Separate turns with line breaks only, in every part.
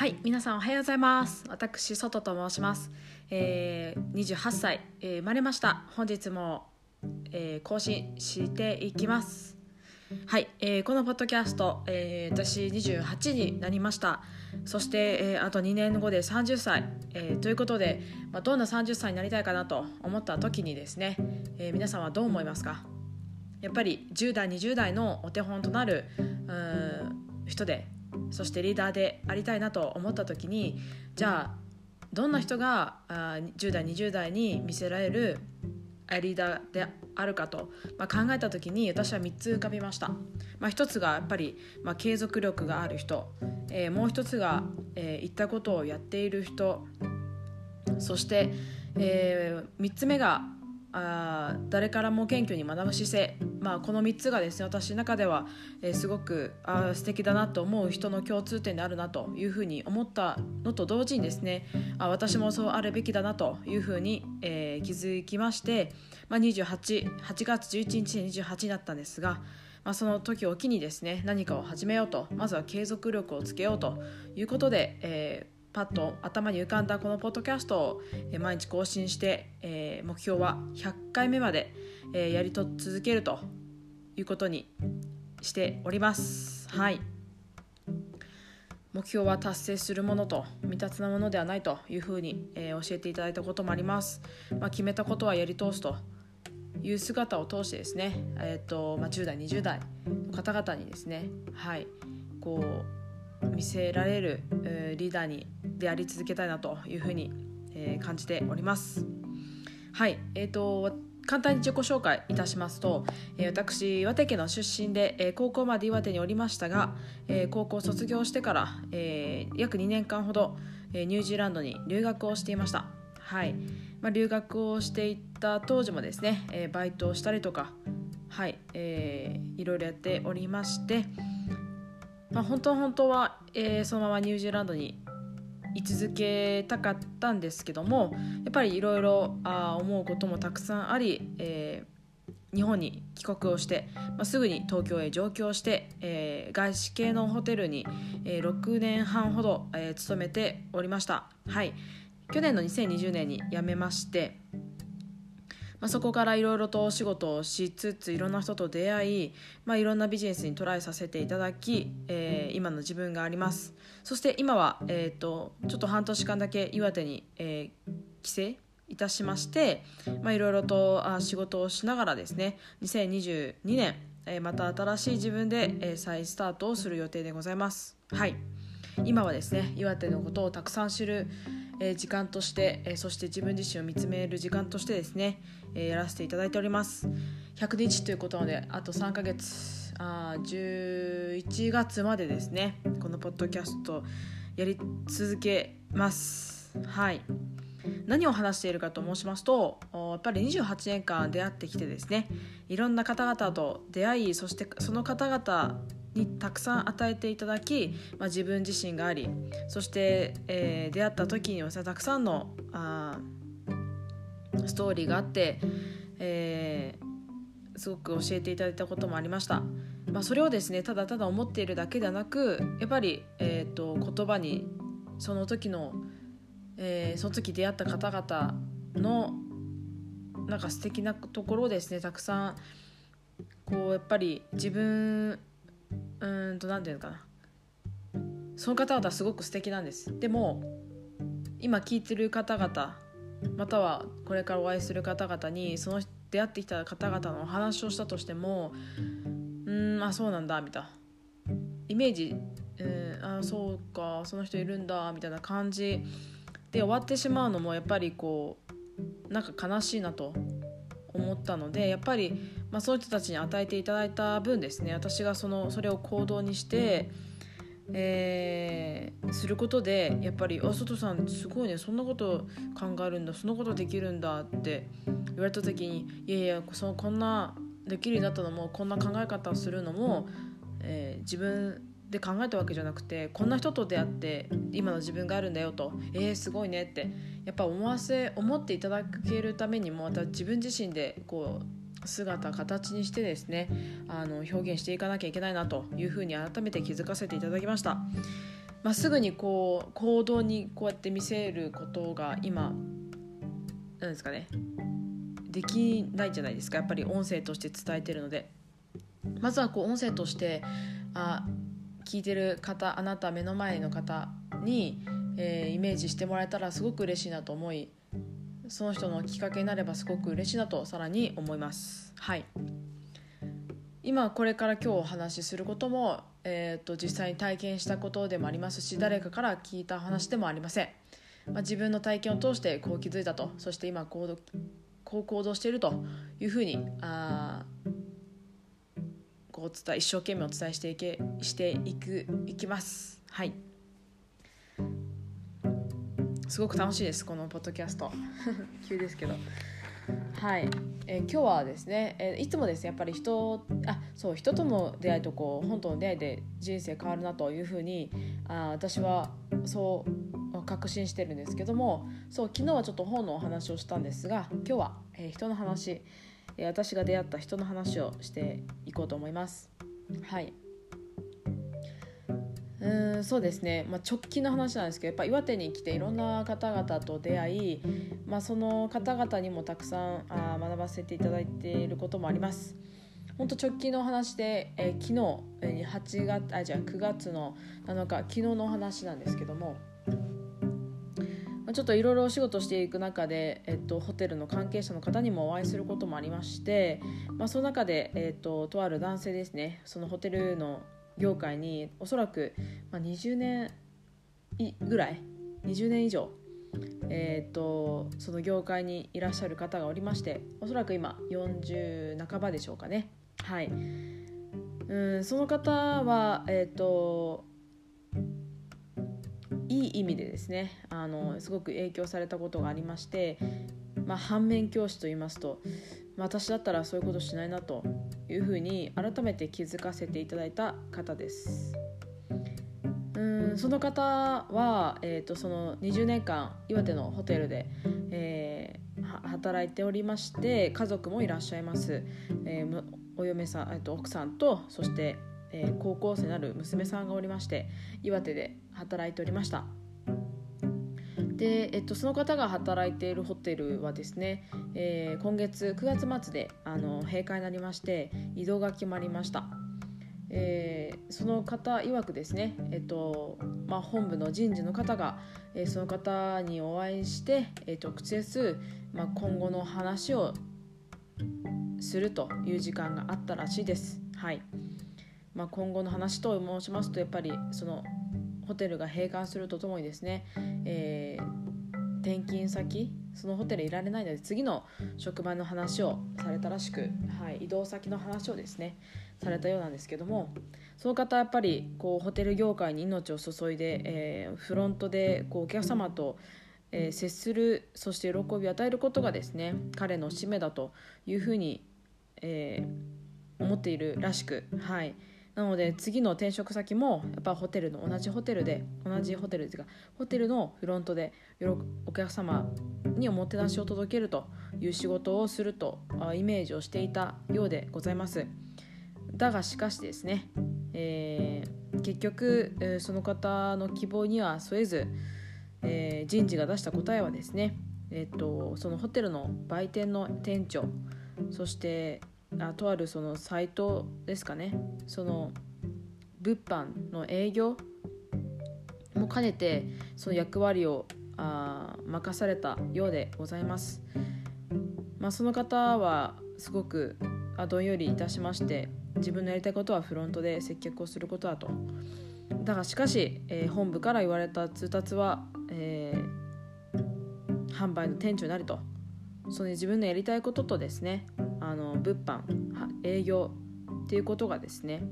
はい皆さんおはようございます。私外と申します、えー、28歳、えー生まれました。本日も、えー更新していきます。はい、えーこのポッドキャスト、えー私28になりました。そして、えーあと2年後で30歳、えーということで、まあ、どんな30歳になりたいかなと思った時にですね、えー皆さんはどう思いますか？やっぱり10代20代のお手本となるうーん人でそしてリーダーでありたいなと思った時にじゃあどんな人があ10代20代に見せられるリーダーであるかと、まあ、考えた時に私は3つ浮かびました、まあ、1つがやっぱり、まあ、継続力がある人、えーもう1つが、えー言ったことをやっている人。そして、え3つ目があ誰からも謙虚に学ぶ姿勢、まあ、この3つがですね私の中では、えーすごくあ素敵だなと思う人の共通点であるなというふうに思ったのと同時にですねあ私もそうあるべきだなというふうに、えー気づきまして、まあ、288月11日に28になったんですが、まあ、その時を機にですね何かを始めようとまずは継続力をつけようということで、えーパッと頭に浮かんだこのポッドキャストを毎日更新して、えー目標は100回目まで、えーやりと続けるということにしております。はい目標は達成するものと未達なものではないというふうに、えー教えていただいたこともあります。まあ、決めたことはやり通すという姿を通してですね、えーとまあ、10代20代の方々にですね、はい、こう見せられる、リーダーにであり続けたいなというふうに、え感じております。はい、えー、と簡単に自己紹介いたしますと、え私岩手県の出身で、え高校まで岩手におりましたが、え高校卒業してから、え約2年間ほど、えニュージーランドに留学をしていました。はいまあ、留学をしていた当時もですね、えバイトをしたりとか、はいえーいろいろやっておりまして、まあ、本当本当は、えーそのままニュージーランドに居続けたかったんですけどもやっぱりいろいろ思うこともたくさんあり、えー日本に帰国をして、まあ、すぐに東京へ上京して、えー外資系のホテルに、えー6年半ほど、えー勤めておりました。はい去年の2020年に辞めまして、まあ、そこからいろいろとお仕事をしつついろんな人と出会い、まあ、いろんなビジネスにトライさせていただき、えー今の自分がありますそして今は、えー、とちょっと半年間だけ岩手に、えー帰省いたしまして、いろいろとあ仕事をしながらですね2022年、えーまた新しい自分で、えー再スタートをする予定でございます。はい今はですね岩手のことをたくさん知る、えー時間として、えーそして自分自身を見つめる時間としてですね、えーやらせていただいております。100日ということなのであと3ヶ月あ11月までですねこのポッドキャストやり続けます。はい。何を話しているかと申しますとやっぱり28年間出会ってきてですねいろんな方々と出会いそしてその方々にたくさん与えていただき、まあ、自分自身がありそして、えー出会った時にはたくさんのあストーリーがあって、えーすごく教えていただいたこともありました、まあ、それをですねただただ思っているだけではなくやっぱり、えー、と言葉にその時の、えーその時出会った方々のなんか素敵なところをですねたくさんこうやっぱり自分うーんと何て言うのかな。その方々すごく素敵なんです。でも今聞いてる方々またはこれからお会いする方々にその出会ってきた方々のお話をしたとしてもうーんあそうなんだみたいな。イメージ、うん、あそうかその人いるんだみたいな感じで終わってしまうのもやっぱりこうなんか悲しいなと思ったのでやっぱり、まあ、そういう人たちに与えていただいた分ですね。私がそのそれを行動にして、えーすることでやっぱり「あ外さんすごいねそんなこと考えるんだそんなことできるんだ」って言われた時に「いやいやそのこんなできるようになったのもこんな考え方をするのも、えー自分で考えたわけじゃなくてこんな人と出会って今の自分があるんだよと「えー、すごいね」ってやっぱ思わせ思っていただけるためにもまた自分自身でこう姿形にしてですねあの表現していかなきゃいけないなというふうに改めて気づかせていただきました。まあ、すぐにこう行動にこうやって見せることが今なんですかねできないじゃないですか。やっぱり音声として伝えてるので。まずはこう音声としてあ聞いてる方あなた目の前の方に、えー、イメージしてもらえたらすごく嬉しいなと思いその人のきっかけになればすごく嬉しいなとさらに思います。はい。今これから今日お話しすることも、えーと、実際に体験したことでもありますし誰かから聞いた話でもありません、まあ、自分の体験を通してこう気づいたとそして今行動こう行動しているというふうにあこう伝え一生懸命お伝えしていけしていくいきます。はい。すごく楽しいですこのポッドキャスト。急ですけど。はい、えー、今日はですね、えー、いつもですねやっぱり人あそう人との出会いとこう本との出会いで人生変わるなというふうにあ私はそう確信してるんですけどもそう昨日はちょっと本のお話をしたんですが今日は、えー、人の話、え私が出会った人の話をしていこうと思います。はい。うんそうですね、まあ、直近の話なんですけどやっぱ岩手に来ていろんな方々と出会い、まあ、その方々にもたくさんあ学ばせていただいていることもあります。本当直近の話で、えー、昨日、えー、8月あじゃあ9月の7日昨日の話なんですけども、まあ、ちょっといろいろお仕事していく中で、えっと、ホテルの関係者の方にもお会いすることもありまして、まあ、その中で、えっと、とある男性ですねそのホテルの業界におそらく、ま、20年ぐらい20年以上、えーと、その業界にいらっしゃる方がおりましておそらく今40半ばでしょうかね。はい。うんその方はえっ、といい意味でですねあのすごく影響されたことがありまして、まあ、反面教師と言いますと私だったらそういうことしないなというふうに改めて気づかせていただいた方です。うんその方は、えーと、その20年間岩手のホテルで、えー、働いておりまして家族もいらっしゃいます、えー、お嫁さん、えー、と奥さんとそして、えー、高校生なる娘さんがおりまして岩手で働いておりました。で、えっと、その方が働いているホテルはですね、えー、今月9月末であの閉会になりまして移動が決まりました、えー、その方曰くですね、えっとまあ、本部の人事の方が、えー、その方にお会いして、えー、直接、まあ、今後の話をするという時間があったらしいです。はいまあ、今後の話と申しますとやっぱりそのホテルが閉館するとともにですね、えー、転勤先そのホテルいられないので次の職場の話をされたらしく、はい、移動先の話をですねされたようなんですけどもその方やっぱりこうホテル業界に命を注いで、えー、フロントでこうお客様と、えー、接するそして喜びを与えることがですね彼の使命だというふうに、えー、思っているらしくはい。なので次の転職先もやっぱホテルの同じホテルで同じホテルですがホテルのフロントでお客様におもてなしを届けるという仕事をするとイメージをしていたようでございます。だがしかしですね、えー、結局その方の希望には添えず、えー、人事が出した答えはですね、えーとそのホテルの売店の店長そしてあとあるそのサイトですかね。その物販の営業も兼ねてその役割をあ任されたようでございます。まあ、その方はすごくあどんよりいたしまして自分のやりたいことはフロントで接客をすることだと。だがしかし、えー、本部から言われた通達は、えー、販売の店長になりと。その自分のやりたいこととですねあの物販営業っていうことがですね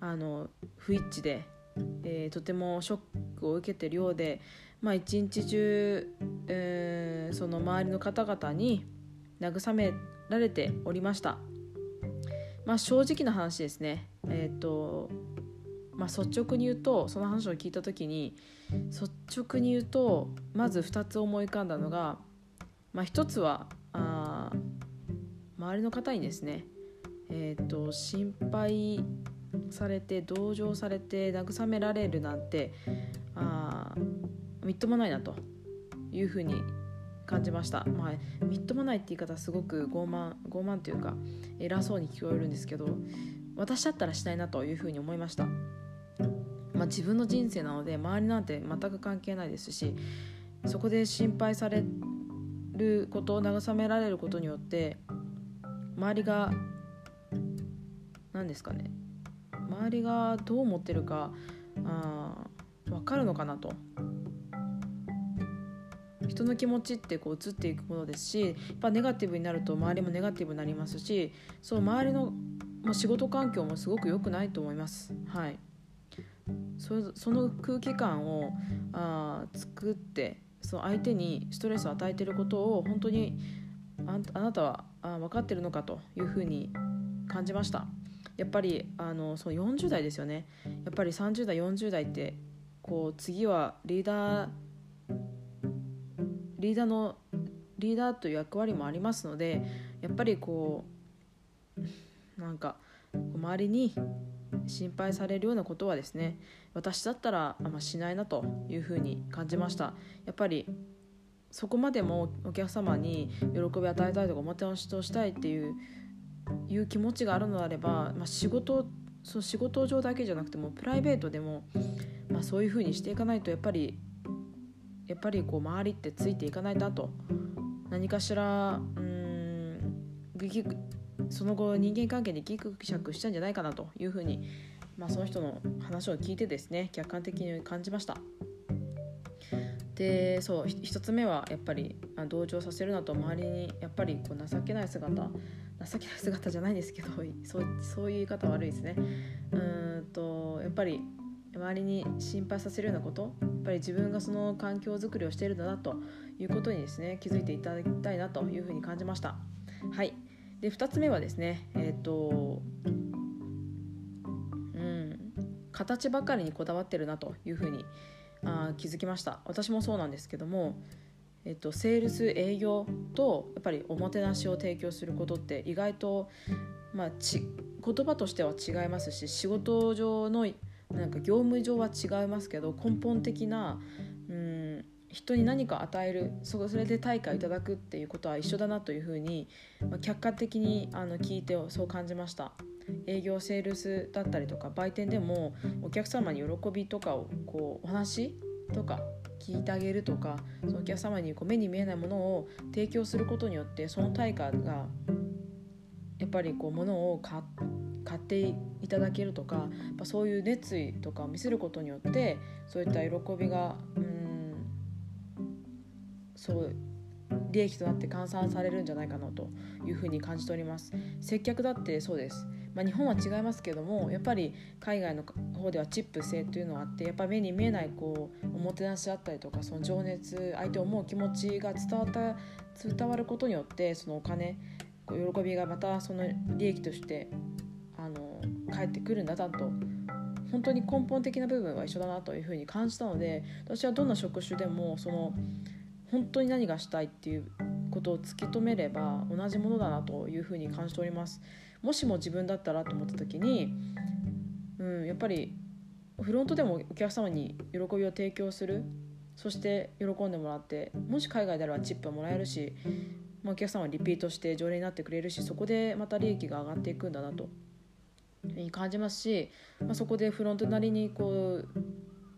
あの不一致で、えー、とてもショックを受けてるようで、まあ、一日中、えー、その周りの方々に慰められておりました。まあ、正直な話ですね、えーとまあ、率直に言うとその話を聞いた時に率直に言うとまず2つ思い浮かんだのが、まあ、1つは周りの方にですねえーと、心配されて同情されて慰められるなんてあみっともないなというふうに感じました、まあ、みっともないって言い方すごく傲慢傲慢というか偉そうに聞こえるんですけど私だったらしないなというふうに思いました、まあ、自分の人生なので周りなんて全く関係ないですしそこで心配されることを慰められることによって周りが何ですかね。周りがどう思ってるかあ分かるのかなと。人の気持ちってこう移っていくものですしやっぱネガティブになると周りもネガティブになりますしそう周りのもう仕事環境もすごく良くないと思います。はい。そその空気感をあ作ってその相手にストレスを与えてることを本当にああなたはあ分かってるのかというふうに感じました。やっぱりあのその40代ですよね。やっぱり30代40代ってこう次はリーダーリーダーのリーダーという役割もありますのでやっぱりこうなんか周りに心配されるようなことはですね私だったらあんましないなというふうに感じました。やっぱりそこまでもお客様に喜びを与えたいとかおもてなしをしたいっていういう気持ちがあるのであれば、まあ、仕事その仕事上だけじゃなくてもプライベートでも、まあ、そういうふうにしていかないとやっぱりやっぱりこう周りってついていかないなと何かしらうんその後人間関係にギクシャクしたんじゃないかなというふうに、まあ、その人の話を聞いてですね客観的に感じました。でそう1つ目はやっぱり同情させるなと周りにやっぱりこう情けない姿情けない姿じゃないですけど そうそういう言い方悪いですね。うんとやっぱり周りに心配させるようなことやっぱり自分がその環境づくりをしているんだなということにですね気づいていただきたいなというふうに感じました。はい。で2つ目はですねえっ、ー、とうん形ばかりにこだわってるなというふうにあ気づきました私もそうなんですけども、えっと、セールス営業とやっぱりおもてなしを提供することって意外と、まあ、ち言葉としては違いますし仕事上のなんか業務上は違いますけど根本的なうん人に何か与えるそれで対価いただくっていうことは一緒だなというふうに、まあ、客観的にあの聞いてそう感じました。営業セールスだったりとか売店でもお客様に喜びとかをこうお話とか聞いてあげるとかそのお客様にこう目に見えないものを提供することによってその対価がやっぱりこう物を買っていただけるとかやっぱそういう熱意とかを見せることによってそういった喜びがうんそう利益となって換算されるんじゃないかなというふうに感じております。接客だってそうです。まあ、日本は違いますけどもやっぱり海外の方ではチップ制というのがあってやっぱり目に見えないこうおもてなしだったりとかその情熱相手を思う気持ちが伝わった伝わることによってそのお金こう喜びがまたその利益としてあの返ってくるんだなと本当に根本的な部分は一緒だなというふうに感じたので私はどんな職種でもその本当に何がしたいっていうことを突き止めれば同じものだなというふうに感じております。もしも自分だったらと思った時に、うん、やっぱりフロントでもお客様に喜びを提供するそして喜んでもらってもし海外であればチップはもらえるし、まあ、お客様はリピートして常連になってくれるしそこでまた利益が上がっていくんだなと感じますし、まあ、そこでフロントなりにこう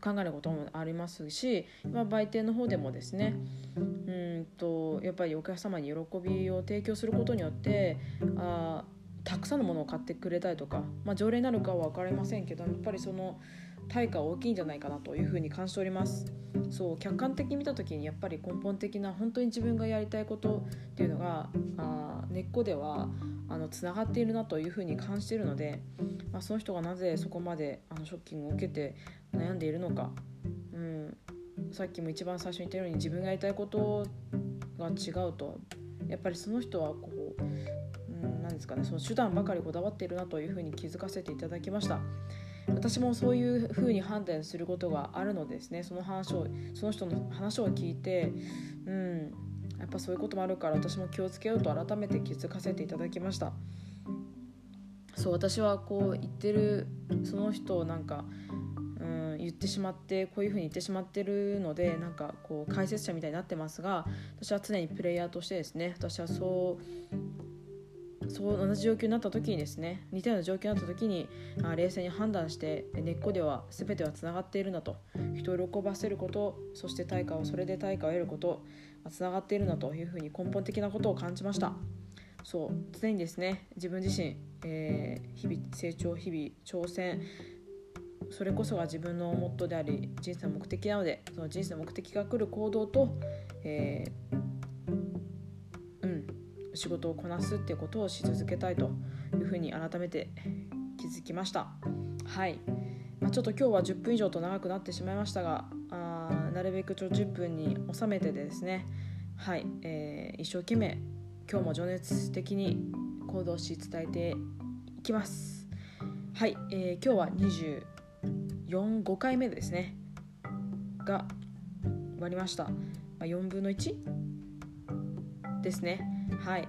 考えることもありますし、まあ、売店の方でもですねうんとやっぱりお客様に喜びを提供することによってあたくさんのものを買ってくれたりとか、まあ、条例になるかは分かりませんけどやっぱりその対価は大きいんじゃないかなというふうに感じております。そう客観的に見た時にやっぱり根本的な本当に自分がやりたいことっていうのがあ根っこではあのつながっているなというふうに感じているので、まあ、その人がなぜそこまであのショッキングを受けて悩んでいるのか、うん、さっきも一番最初に言ったように自分がやりたいことが違うと。やっぱりその人はこう何ですかねその手段ばかりこだわっているなというふうに気づかせていただきました。私もそういうふうに判断することがあるのですね。その話をその人の話を聞いてうんやっぱそういうこともあるから私も気をつけようと改めて気づかせていただきました。そう私はこう言ってるその人をなんかうん言ってしまってこういうふうに言ってしまってるのでなんかこう解説者みたいになってますが私は常にプレイヤーとしてですね私はそうそう同じ状況になった時にですね似たような状況になった時にあ冷静に判断して根っこでは全てはつながっているんだと人を喜ばせることそして対価をそれで対価を得ることつながっているんだというふうに根本的なことを感じました。そう常にですね自分自身、えー、日々成長日々挑戦それこそが自分のモットーであり人生の目的なのでその人生の目的が来る行動と、えー、仕事をこなすっていうことをし続けたいというふうに改めて気づきました。はい、まあ、ちょっと今日は10分以上と長くなってしまいましたがあなるべくちょ10分に収めてですね。はい、えー、一生懸命今日も情熱的に行動し伝えていきます。はい、えー、今日は24 5回目ですね。が終わりました、まあ、4分の1ですね。はい。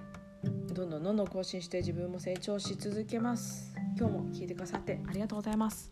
どんどんどんどん更新して自分も成長し続けます。今日も聞いてくださってありがとうございます。